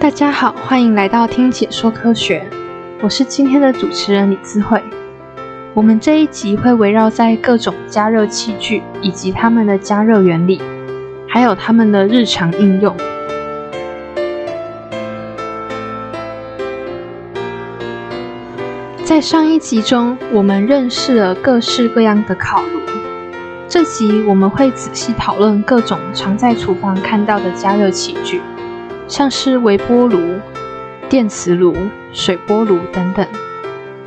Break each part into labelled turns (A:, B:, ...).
A: 大家好，欢迎来到听解说科学，我是今天的主持人李智慧。我们这一集会围绕在各种加热器具以及它们的加热原理，还有它们的日常应用。在上一集中，我们认识了各式各样的烤炉。这集我们会仔细讨论各种常在厨房看到的加热器具，像是微波炉、电磁炉、水波炉等等。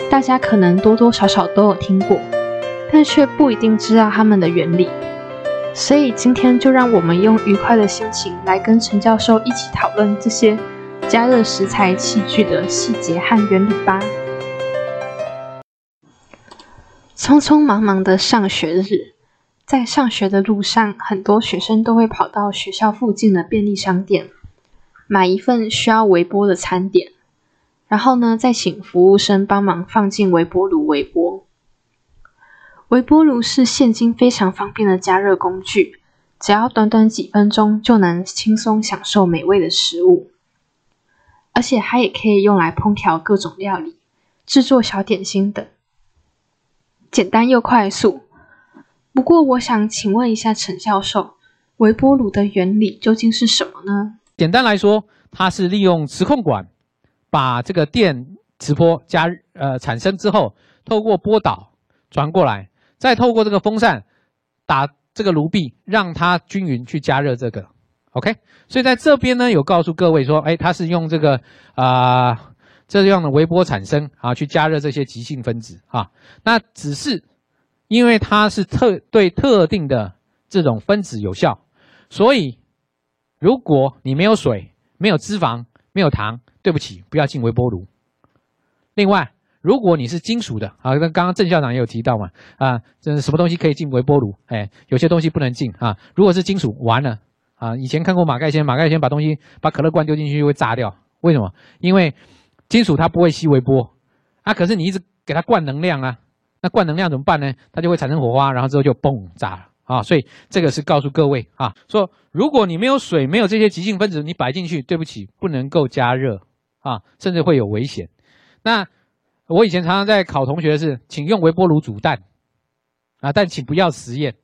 A: 大家可能多多少少都有听过，但却不一定知道它们的原理。所以今天就让我们用愉快的心情来跟陈教授一起讨论这些加热食材器具的细节和原理吧。匆匆忙忙的上学日，在上学的路上，很多学生都会跑到学校附近的便利商店，买一份需要微波的餐点，然后呢，再请服务生帮忙放进微波炉微波。微波炉是现今非常方便的加热工具，只要短短几分钟就能轻松享受美味的食物，而且它也可以用来烹调各种料理，制作小点心等。简单又快速。不过，我想请问一下陈教授，微波炉的原理究竟是什么呢？
B: 简单来说，它是利用磁控管把这个电磁波加呃产生之后，透过波导传过来，再透过这个风扇打这个炉壁，让它均匀去加热这个。OK，所以在这边呢，有告诉各位说，哎，它是用这个啊。这样的微波产生啊，去加热这些极性分子啊，那只是因为它是特对特定的这种分子有效，所以如果你没有水、没有脂肪、没有糖，对不起，不要进微波炉。另外，如果你是金属的啊，那刚刚郑校长也有提到嘛啊，这什么东西可以进微波炉？哎，有些东西不能进啊。如果是金属，完了啊。以前看过马盖先，马盖先把东西把可乐罐丢进去就会炸掉，为什么？因为金属它不会吸微波，啊，可是你一直给它灌能量啊，那灌能量怎么办呢？它就会产生火花，然后之后就嘣炸了啊！所以这个是告诉各位啊，说如果你没有水，没有这些极性分子，你摆进去，对不起，不能够加热啊，甚至会有危险。那我以前常常在考同学的是，请用微波炉煮蛋啊，但请不要实验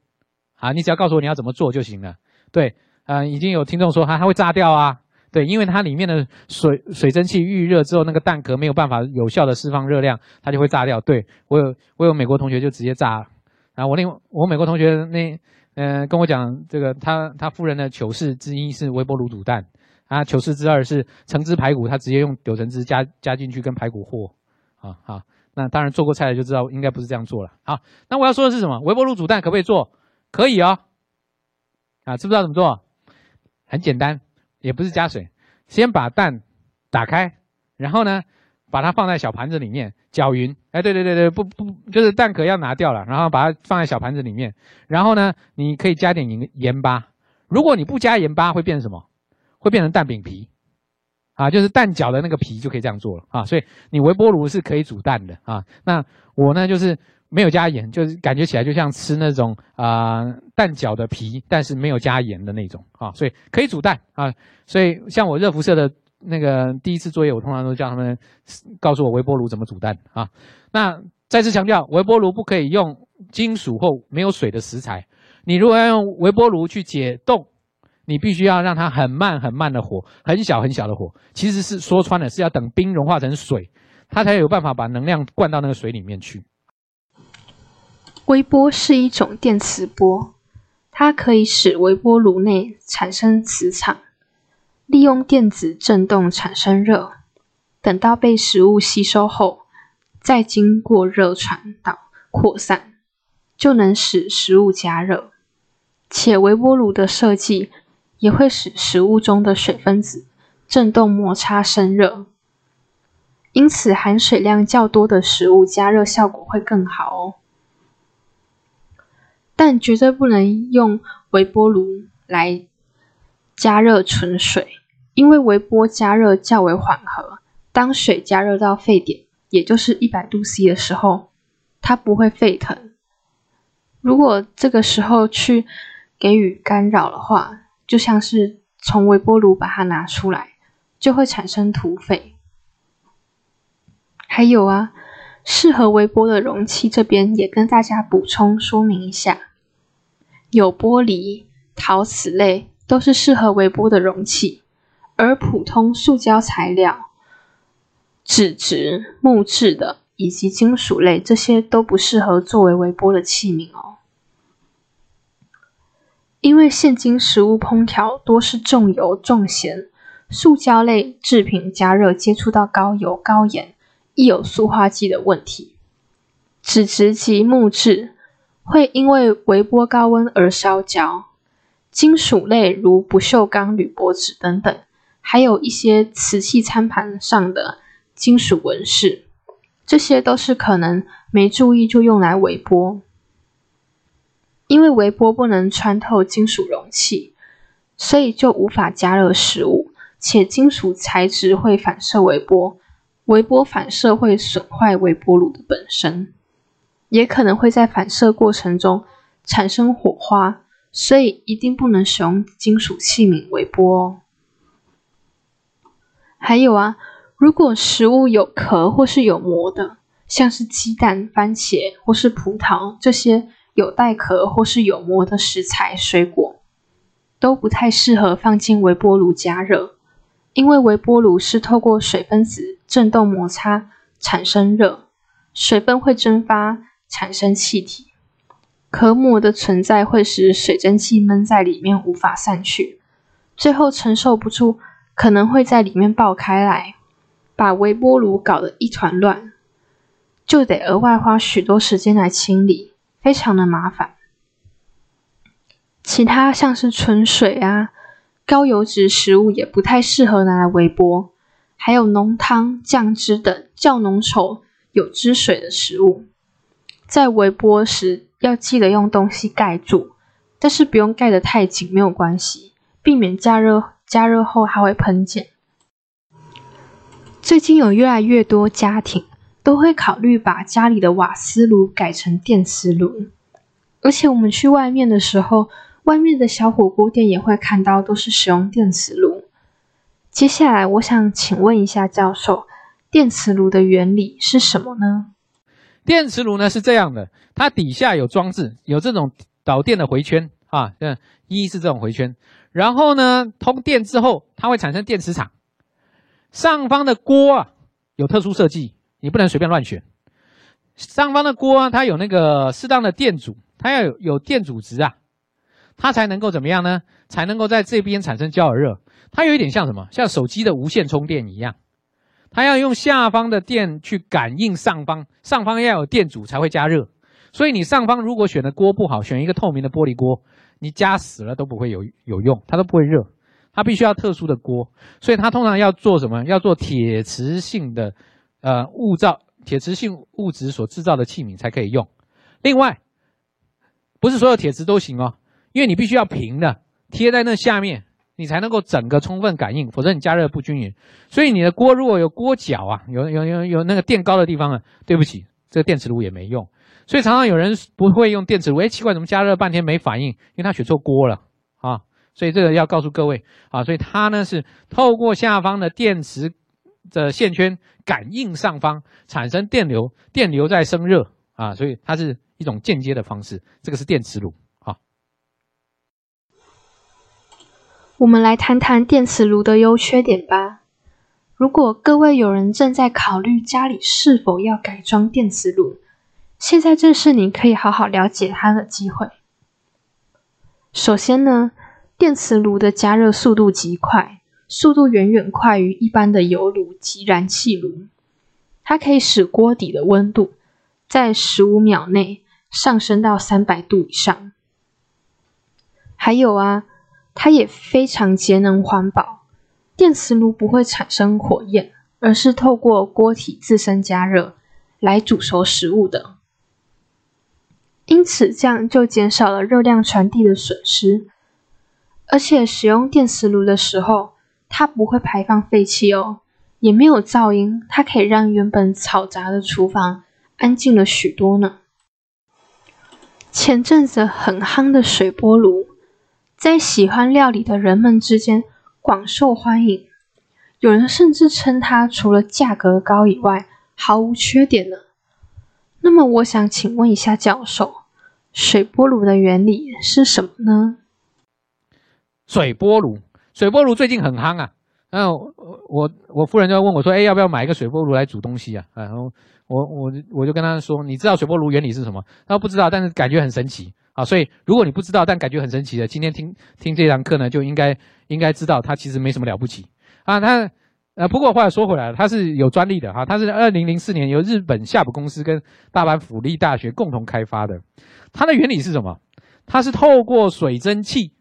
B: 啊，你只要告诉我你要怎么做就行了。对，呃，已经有听众说它它会炸掉啊。对，因为它里面的水水蒸气预热之后，那个蛋壳没有办法有效的释放热量，它就会炸掉。对我有我有美国同学就直接炸了了，然后我另我美国同学那嗯跟我讲这个他他夫人的糗事之一是微波炉煮蛋，啊糗事之二是橙汁排骨，他直接用柳橙汁加加进去跟排骨和，啊好，那当然做过菜的就知道应该不是这样做了。好，那我要说的是什么？微波炉煮蛋可不可以做？可以哦，啊知不知道怎么做？很简单。也不是加水，先把蛋打开，然后呢，把它放在小盘子里面搅匀。哎，对对对对，不不，就是蛋壳要拿掉了，然后把它放在小盘子里面。然后呢，你可以加点盐盐巴。如果你不加盐巴，会变成什么？会变成蛋饼皮，啊，就是蛋饺的那个皮就可以这样做了啊。所以你微波炉是可以煮蛋的啊。那我呢，就是。没有加盐，就是感觉起来就像吃那种啊蛋饺的皮，但是没有加盐的那种啊，所以可以煮蛋啊。所以像我热辐射的那个第一次作业，我通常都叫他们告诉我微波炉怎么煮蛋啊。那再次强调，微波炉不可以用金属或没有水的食材。你如果要用微波炉去解冻，你必须要让它很慢很慢的火，很小很小的火，其实是说穿了是要等冰融化成水，它才有办法把能量灌到那个水里面去。
A: 微波是一种电磁波，它可以使微波炉内产生磁场，利用电子振动产生热。等到被食物吸收后，再经过热传导扩散，就能使食物加热。且微波炉的设计也会使食物中的水分子振动摩擦生热，因此含水量较多的食物加热效果会更好哦。但绝对不能用微波炉来加热纯水，因为微波加热较为缓和。当水加热到沸点，也就是一百度 C 的时候，它不会沸腾。如果这个时候去给予干扰的话，就像是从微波炉把它拿出来，就会产生土沸。还有啊，适合微波的容器这边也跟大家补充说明一下，有玻璃、陶瓷类都是适合微波的容器，而普通塑胶材料、纸质、木质的以及金属类这些都不适合作为微波的器皿哦。因为现今食物烹调多是重油重咸，塑胶类制品加热接触到高油高盐，易有塑化剂的问题。纸质及木质会因为微波高温而烧焦，金属类如不锈钢、铝箔纸等等，还有一些瓷器餐盘上的金属纹饰，这些都是可能没注意就用来微波。因为微波不能穿透金属容器，所以就无法加热食物，且金属材质会反射微波，微波反射会损坏微波炉的本身，也可能会在反射过程中产生火花，所以一定不能使用金属器皿微波哦。还有啊，如果食物有壳或是有膜的，像是鸡蛋、番茄或是葡萄这些。有带壳或是有膜的食材、水果都不太适合放进微波炉加热，因为微波炉是透过水分子振动摩擦产生热，水分会蒸发产生气体，壳膜的存在会使水蒸气闷在里面无法散去，最后承受不住，可能会在里面爆开来，把微波炉搞得一团乱，就得额外花许多时间来清理。非常的麻烦。其他像是纯水啊、高油脂食物也不太适合拿来微波，还有浓汤、酱汁等较浓稠、有汁水的食物，在微波时要记得用东西盖住，但是不用盖得太紧，没有关系，避免加热加热后还会喷溅。最近有越来越多家庭。都会考虑把家里的瓦斯炉改成电磁炉，而且我们去外面的时候，外面的小火锅店也会看到都是使用电磁炉。接下来，我想请问一下教授，电磁炉的原理是什么呢？
B: 电磁炉呢是这样的，它底下有装置，有这种导电的回圈啊，嗯，一是这种回圈，然后呢，通电之后，它会产生电磁场。上方的锅啊，有特殊设计。你不能随便乱选。上方的锅啊，它有那个适当的电阻，它要有有电阻值啊，它才能够怎么样呢？才能够在这边产生焦耳热。它有一点像什么？像手机的无线充电一样，它要用下方的电去感应上方，上方要有电阻才会加热。所以你上方如果选的锅不好，选一个透明的玻璃锅，你加死了都不会有有用，它都不会热。它必须要特殊的锅，所以它通常要做什么？要做铁磁性的。呃，物造铁磁性物质所制造的器皿才可以用。另外，不是所有铁磁都行哦，因为你必须要平的贴在那下面，你才能够整个充分感应，否则你加热不均匀。所以你的锅如果有锅角啊，有有有有那个垫高的地方啊，对不起，这个电磁炉也没用。所以常常有人不会用电磁炉，哎，奇怪，怎么加热半天没反应？因为他选错锅了啊。所以这个要告诉各位啊，所以它呢是透过下方的电磁。的线圈感应上方产生电流，电流在生热啊，所以它是一种间接的方式。这个是电磁炉啊。
A: 我们来谈谈电磁炉的优缺点吧。如果各位有人正在考虑家里是否要改装电磁炉，现在正是你可以好好了解它的机会。首先呢，电磁炉的加热速度极快。速度远远快于一般的油炉及燃气炉，它可以使锅底的温度在十五秒内上升到三百度以上。还有啊，它也非常节能环保。电磁炉不会产生火焰，而是透过锅体自身加热来煮熟食物的，因此这样就减少了热量传递的损失。而且使用电磁炉的时候，它不会排放废气哦，也没有噪音，它可以让原本嘈杂的厨房安静了许多呢。前阵子很夯的水波炉，在喜欢料理的人们之间广受欢迎，有人甚至称它除了价格高以外毫无缺点呢。那么，我想请问一下教授，水波炉的原理是什么呢？
B: 水波炉，水波炉最近很夯啊。那我我我夫人就问我说：“哎，要不要买一个水波炉来煮东西啊？”然后我我我就跟他说：“你知道水波炉原理是什么？”他说：“不知道，但是感觉很神奇啊。”所以如果你不知道，但感觉很神奇的，今天听听这堂课呢，就应该应该知道它其实没什么了不起啊。它呃，不过话说回来，它是有专利的哈，它是二零零四年由日本夏普公司跟大阪府立大学共同开发的。它的原理是什么？它是透过水蒸气，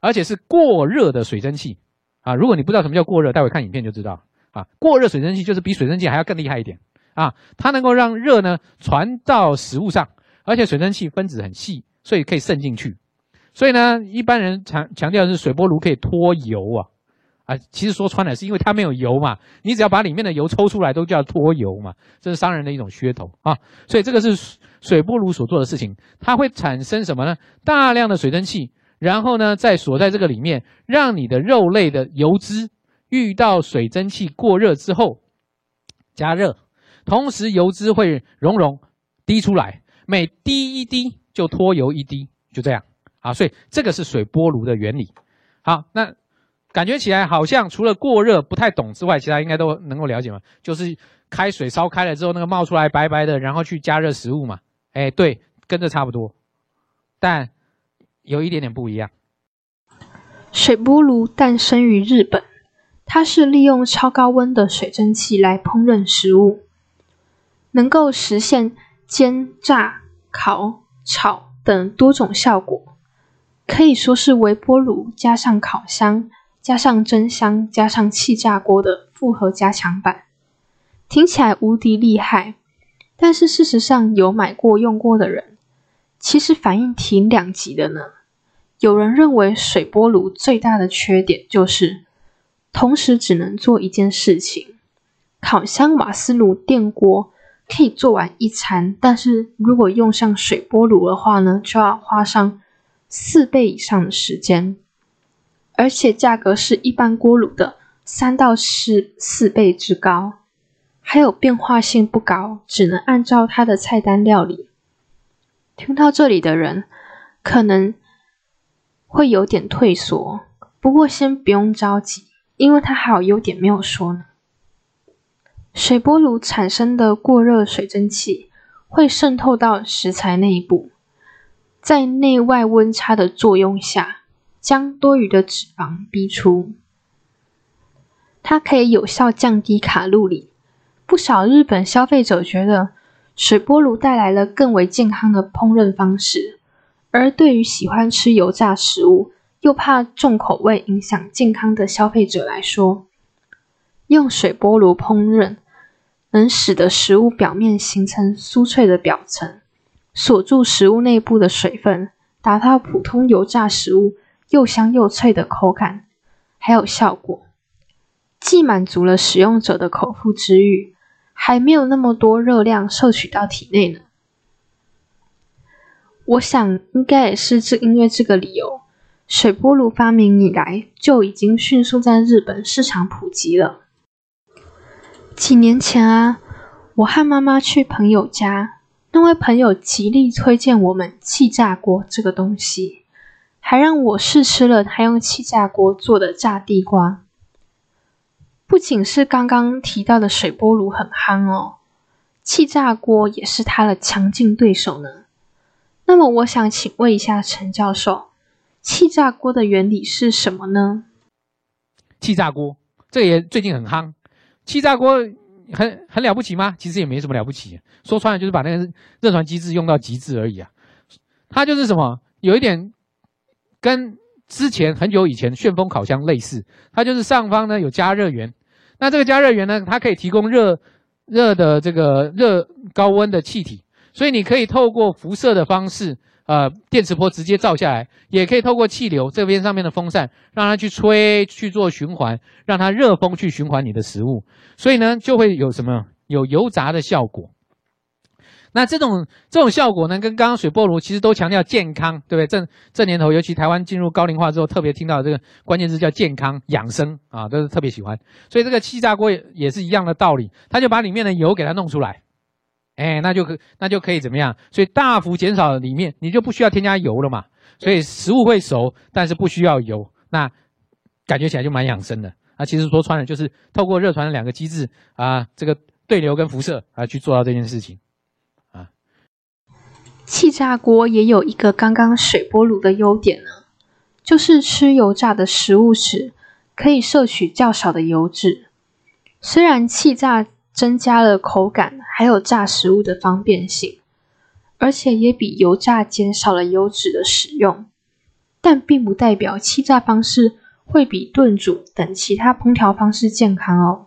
B: 而且是过热的水蒸气。啊，如果你不知道什么叫过热，待会看影片就知道。啊，过热水蒸气就是比水蒸气还要更厉害一点。啊，它能够让热呢传到食物上，而且水蒸气分子很细，所以可以渗进去。所以呢，一般人强强调是水波炉可以脱油啊。啊，其实说穿了是因为它没有油嘛，你只要把里面的油抽出来都叫脱油嘛，这是商人的一种噱头啊。所以这个是水波炉所做的事情，它会产生什么呢？大量的水蒸气。然后呢，再锁在这个里面，让你的肉类的油脂遇到水蒸气过热之后加热，同时油脂会熔融滴出来，每滴一滴就脱油一滴，就这样啊。所以这个是水波炉的原理。好，那感觉起来好像除了过热不太懂之外，其他应该都能够了解嘛。就是开水烧开了之后，那个冒出来白白的，然后去加热食物嘛。哎，对，跟这差不多，但。有一点点不一样。
A: 水波炉诞生于日本，它是利用超高温的水蒸气来烹饪食物，能够实现煎、炸、烤、炒等多种效果，可以说是微波炉加上烤箱加上蒸箱加上气炸锅的复合加强版。听起来无敌厉害，但是事实上有买过用过的人。其实反应挺两极的呢。有人认为水波炉最大的缺点就是同时只能做一件事情。烤箱、瓦斯炉、电锅可以做完一餐，但是如果用上水波炉的话呢，就要花上四倍以上的时间，而且价格是一般锅炉的三到四四倍之高，还有变化性不高，只能按照它的菜单料理。听到这里的人，可能会有点退缩。不过先不用着急，因为它还有优点没有说呢。水波炉产生的过热水蒸气会渗透到食材内部，在内外温差的作用下，将多余的脂肪逼出。它可以有效降低卡路里。不少日本消费者觉得。水波炉带来了更为健康的烹饪方式，而对于喜欢吃油炸食物又怕重口味影响健康的消费者来说，用水波炉烹饪能使得食物表面形成酥脆的表层，锁住食物内部的水分，达到普通油炸食物又香又脆的口感，还有效果，既满足了使用者的口腹之欲。还没有那么多热量摄取到体内呢。我想应该也是这因为这个理由，水波炉发明以来就已经迅速在日本市场普及了。几年前啊，我和妈妈去朋友家，那位朋友极力推荐我们气炸锅这个东西，还让我试吃了他用气炸锅做的炸地瓜。不仅是刚刚提到的水波炉很夯哦，气炸锅也是它的强劲对手呢。那么我想请问一下陈教授，气炸锅的原理是什么呢？
B: 气炸锅这也最近很夯，气炸锅很很了不起吗？其实也没什么了不起，说穿了就是把那个热传机制用到极致而已啊。它就是什么，有一点跟。之前很久以前，旋风烤箱类似，它就是上方呢有加热源，那这个加热源呢，它可以提供热热的这个热高温的气体，所以你可以透过辐射的方式，呃，电磁波直接照下来，也可以透过气流这边上面的风扇，让它去吹去做循环，让它热风去循环你的食物，所以呢就会有什么有油炸的效果。那这种这种效果呢，跟刚刚水波炉其实都强调健康，对不对？这这年头，尤其台湾进入高龄化之后，特别听到这个关键字叫健康养生啊，都是特别喜欢。所以这个气炸锅也也是一样的道理，它就把里面的油给它弄出来，哎，那就可那就可以怎么样？所以大幅减少里面，你就不需要添加油了嘛。所以食物会熟，但是不需要油，那感觉起来就蛮养生的。那其实说穿了，就是透过热传的两个机制啊，这个对流跟辐射啊，去做到这件事情。
A: 气炸锅也有一个刚刚水波炉的优点呢，就是吃油炸的食物时可以摄取较少的油脂。虽然气炸增加了口感，还有炸食物的方便性，而且也比油炸减少了油脂的使用，但并不代表气炸方式会比炖煮等其他烹调方式健康哦。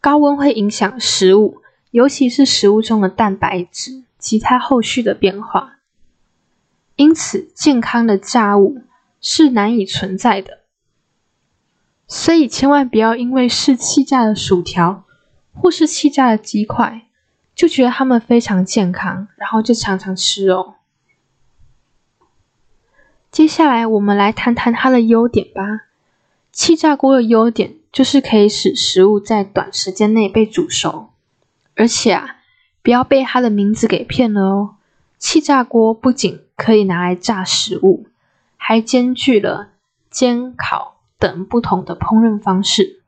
A: 高温会影响食物，尤其是食物中的蛋白质。其他后续的变化，因此健康的炸物是难以存在的。所以千万不要因为是气炸的薯条或是气炸的鸡块，就觉得它们非常健康，然后就常常吃哦。接下来我们来谈谈它的优点吧。气炸锅的优点就是可以使食物在短时间内被煮熟，而且啊。不要被它的名字给骗了哦！气炸锅不仅可以拿来炸食物，还兼具了煎、烤等不同的烹饪方式。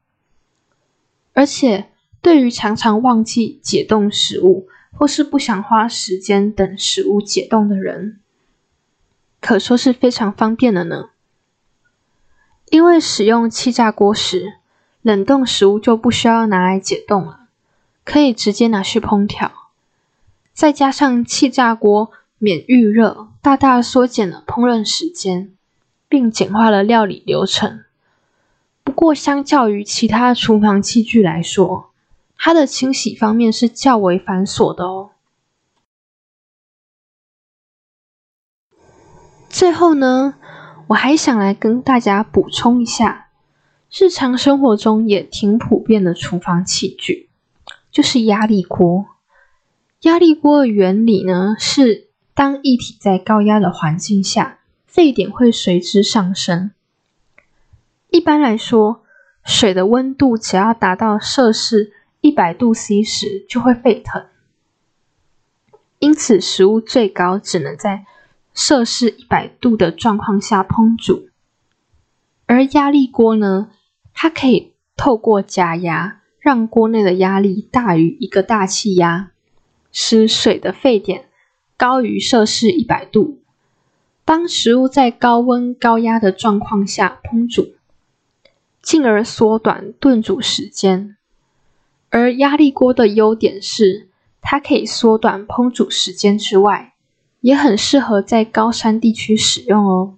A: 而且，对于常常忘记解冻食物，或是不想花时间等食物解冻的人，可说是非常方便的呢。因为使用气炸锅时，冷冻食物就不需要拿来解冻了，可以直接拿去烹调。再加上气炸锅免预热，大大缩减了烹饪时间，并简化了料理流程。不过，相较于其他厨房器具来说，它的清洗方面是较为繁琐的哦。最后呢，我还想来跟大家补充一下，日常生活中也挺普遍的厨房器具，就是压力锅。压力锅的原理呢，是当液体在高压的环境下，沸点会随之上升。一般来说，水的温度只要达到摄氏一百度 C 时就会沸腾，因此食物最高只能在摄氏一百度的状况下烹煮。而压力锅呢，它可以透过加压，让锅内的压力大于一个大气压。使水的沸点高于摄氏一百度，当食物在高温高压的状况下烹煮，进而缩短炖煮时间。而压力锅的优点是，它可以缩短烹煮时间之外，也很适合在高山地区使用哦。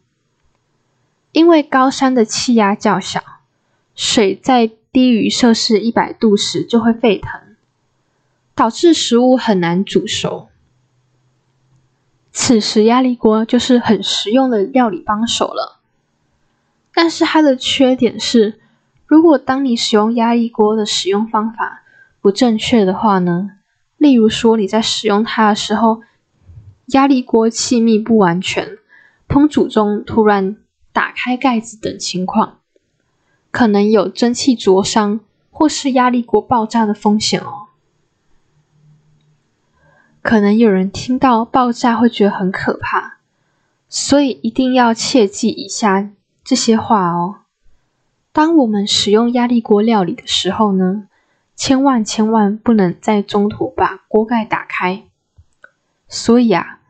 A: 因为高山的气压较小，水在低于摄氏一百度时就会沸腾。导致食物很难煮熟，此时压力锅就是很实用的料理帮手了。但是它的缺点是，如果当你使用压力锅的使用方法不正确的话呢，例如说你在使用它的时候，压力锅气密不完全，烹煮中突然打开盖子等情况，可能有蒸汽灼伤或是压力锅爆炸的风险哦。可能有人听到爆炸会觉得很可怕，所以一定要切记以下这些话哦。当我们使用压力锅料理的时候呢，千万千万不能在中途把锅盖打开。所以啊，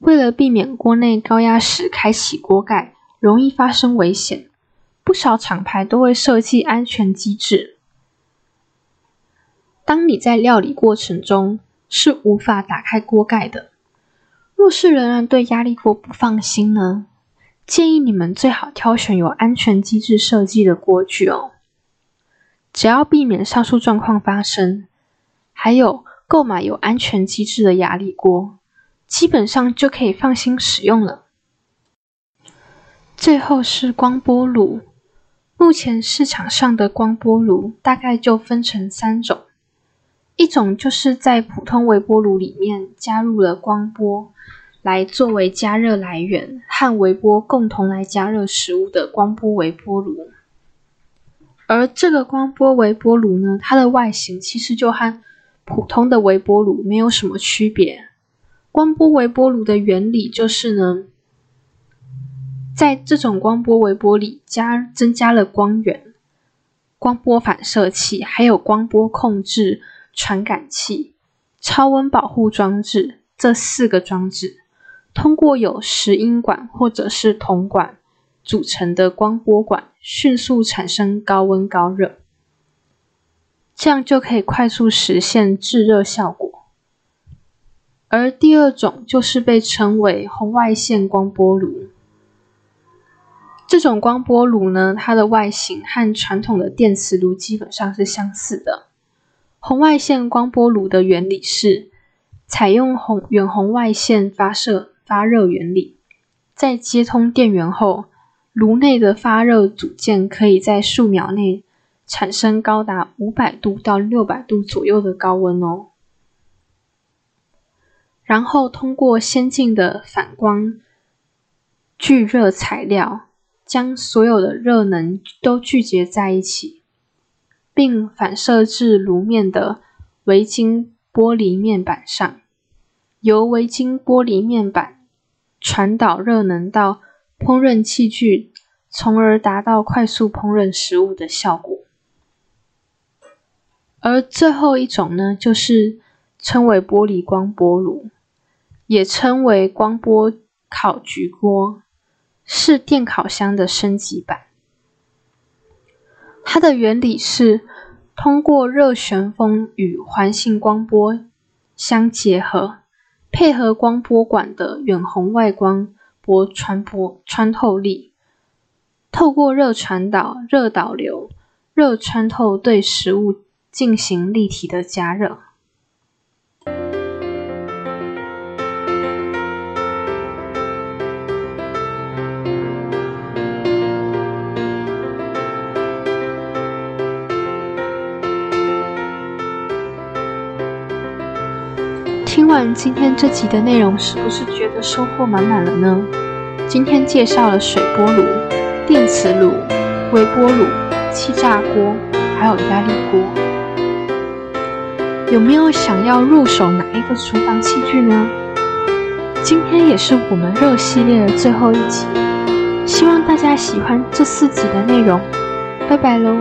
A: 为了避免锅内高压时开启锅盖容易发生危险，不少厂牌都会设计安全机制。当你在料理过程中，是无法打开锅盖的。若是仍然对压力锅不放心呢，建议你们最好挑选有安全机制设计的锅具哦。只要避免上述状况发生，还有购买有安全机制的压力锅，基本上就可以放心使用了。最后是光波炉，目前市场上的光波炉大概就分成三种。一种就是在普通微波炉里面加入了光波，来作为加热来源，和微波共同来加热食物的光波微波炉。而这个光波微波炉呢，它的外形其实就和普通的微波炉没有什么区别。光波微波炉的原理就是呢，在这种光波微波里加增加了光源、光波反射器，还有光波控制。传感器、超温保护装置这四个装置，通过有石英管或者是铜管组成的光波管，迅速产生高温高热，这样就可以快速实现制热效果。而第二种就是被称为红外线光波炉，这种光波炉呢，它的外形和传统的电磁炉基本上是相似的。红外线光波炉的原理是采用红远红外线发射发热原理，在接通电源后，炉内的发热组件可以在数秒内产生高达五百度到六百度左右的高温哦。然后通过先进的反光聚热材料，将所有的热能都聚集在一起。并反射至炉面的围晶玻璃面板上，由围晶玻璃面板传导热能到烹饪器具，从而达到快速烹饪食物的效果。而最后一种呢，就是称为玻璃光波炉，也称为光波烤焗锅，是电烤箱的升级版。它的原理是通过热旋风与环形光波相结合，配合光波管的远红外光波传播穿透力，透过热传导、热导流、热穿透对食物进行立体的加热。完今天这集的内容，是不是觉得收获满满了呢？今天介绍了水波炉、电磁炉、微波炉、气炸锅，还有压力锅。有没有想要入手哪一个厨房器具呢？今天也是我们热系列的最后一集，希望大家喜欢这四集的内容。拜拜喽！